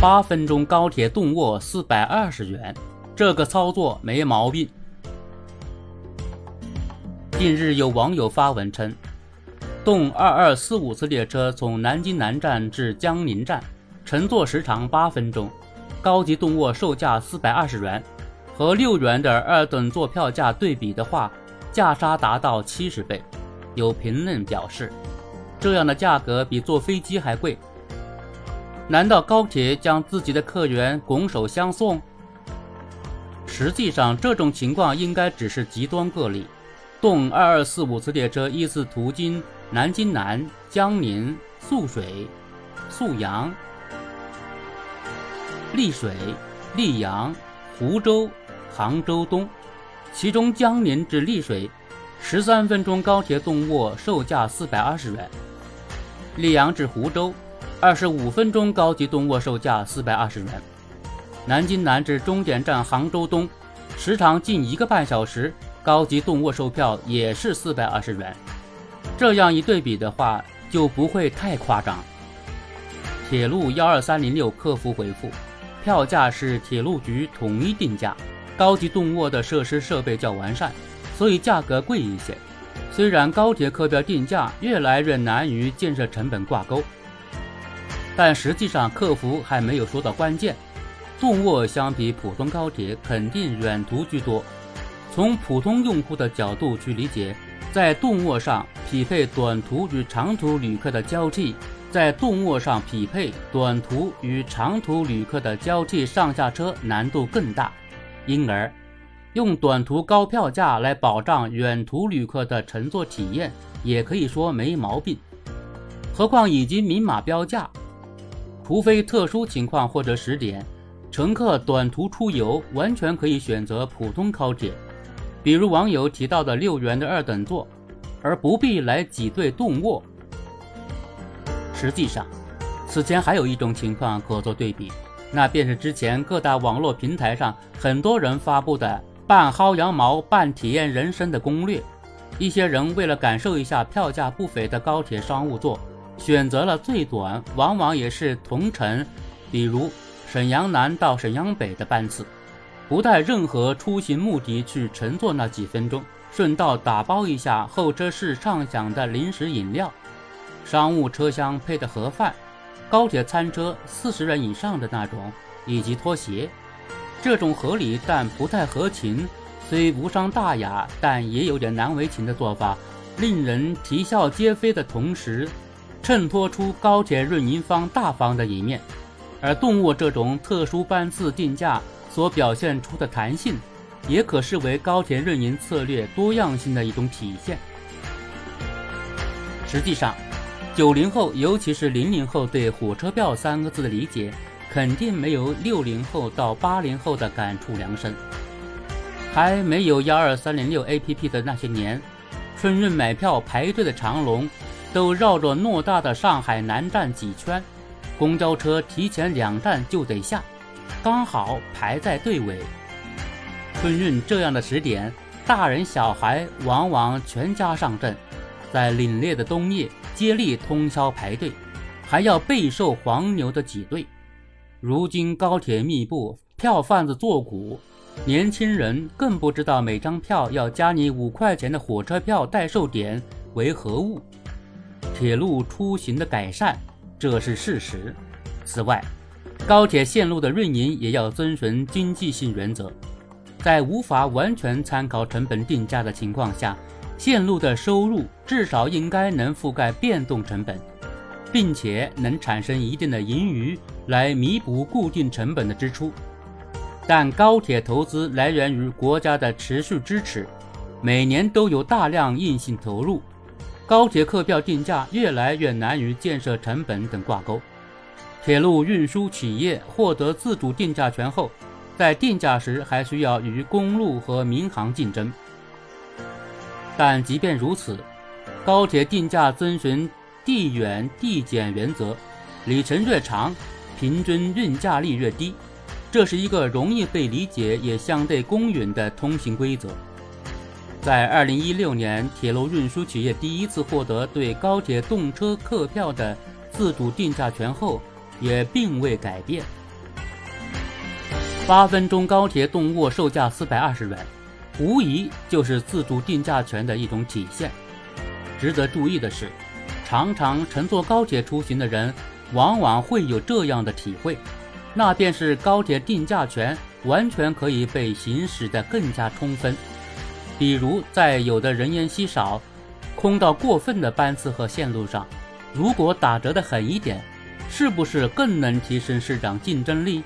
八分钟高铁动卧四百二十元，这个操作没毛病。近日有网友发文称，动二二四五次列车从南京南站至江宁站，乘坐时长八分钟，高级动卧售价四百二十元，和六元的二等座票价对比的话，价差达到七十倍。有评论表示，这样的价格比坐飞机还贵。难道高铁将自己的客源拱手相送？实际上，这种情况应该只是极端个例。动二二四五次列车依次途经南京南、江宁、宿水、宿阳、溧水、溧阳、湖州、杭州东，其中江宁至溧水十三分钟高铁动卧售价四百二十元，溧阳至湖州二十五分钟高级动卧售价四百二十元，南京南至终点站杭州东时长近一个半小时。高级动卧售票也是四百二十元，这样一对比的话，就不会太夸张。铁路幺二三零六客服回复，票价是铁路局统一定价，高级动卧的设施设备较完善，所以价格贵一些。虽然高铁客票定价越来越难与建设成本挂钩，但实际上客服还没有说到关键。动卧相比普通高铁肯定远途居多。从普通用户的角度去理解，在动卧上匹配短途与长途旅客的交替，在动卧上匹配短途与长途旅客的交替上下车难度更大，因而用短途高票价来保障远途旅客的乘坐体验，也可以说没毛病。何况已经明码标价，除非特殊情况或者时点，乘客短途出游完全可以选择普通高铁。比如网友提到的六元的二等座，而不必来挤兑动卧。实际上，此前还有一种情况可做对比，那便是之前各大网络平台上很多人发布的半薅羊毛、半体验人生的攻略。一些人为了感受一下票价不菲的高铁商务座，选择了最短，往往也是同城，比如沈阳南到沈阳北的班次。不带任何出行目的去乘坐那几分钟，顺道打包一下候车室畅享的零食饮料，商务车厢配的盒饭，高铁餐车四十人以上的那种，以及拖鞋。这种合理但不太合情，虽无伤大雅，但也有点难为情的做法，令人啼笑皆非的同时，衬托出高铁运营方大方的一面。而动物这种特殊班次定价。所表现出的弹性，也可视为高铁运营策略多样性的一种体现。实际上，九零后，尤其是零零后，对“火车票”三个字的理解，肯定没有六零后到八零后的感触良深。还没有幺二三零六 APP 的那些年，春运买票排队的长龙，都绕着偌大的上海南站几圈，公交车提前两站就得下。刚好排在队尾。春运这样的时点，大人小孩往往全家上阵，在凛冽的冬夜接力通宵排队，还要备受黄牛的挤兑。如今高铁密布，票贩子作古，年轻人更不知道每张票要加你五块钱的火车票代售点为何物。铁路出行的改善，这是事实。此外，高铁线路的运营也要遵循经济性原则，在无法完全参考成本定价的情况下，线路的收入至少应该能覆盖变动成本，并且能产生一定的盈余来弥补固定成本的支出。但高铁投资来源于国家的持续支持，每年都有大量硬性投入，高铁客票定价越来越难与建设成本等挂钩。铁路运输企业获得自主定价权后，在定价时还需要与公路和民航竞争。但即便如此，高铁定价遵循地远地减原则，里程越长，平均运价率越低。这是一个容易被理解也相对公允的通行规则。在2016年，铁路运输企业第一次获得对高铁动车客票的自主定价权后。也并未改变。八分钟高铁动卧售价四百二十元，无疑就是自主定价权的一种体现。值得注意的是，常常乘坐高铁出行的人，往往会有这样的体会，那便是高铁定价权完全可以被行使的更加充分。比如在有的人烟稀少、空到过分的班次和线路上，如果打折的狠一点，是不是更能提升市场竞争力？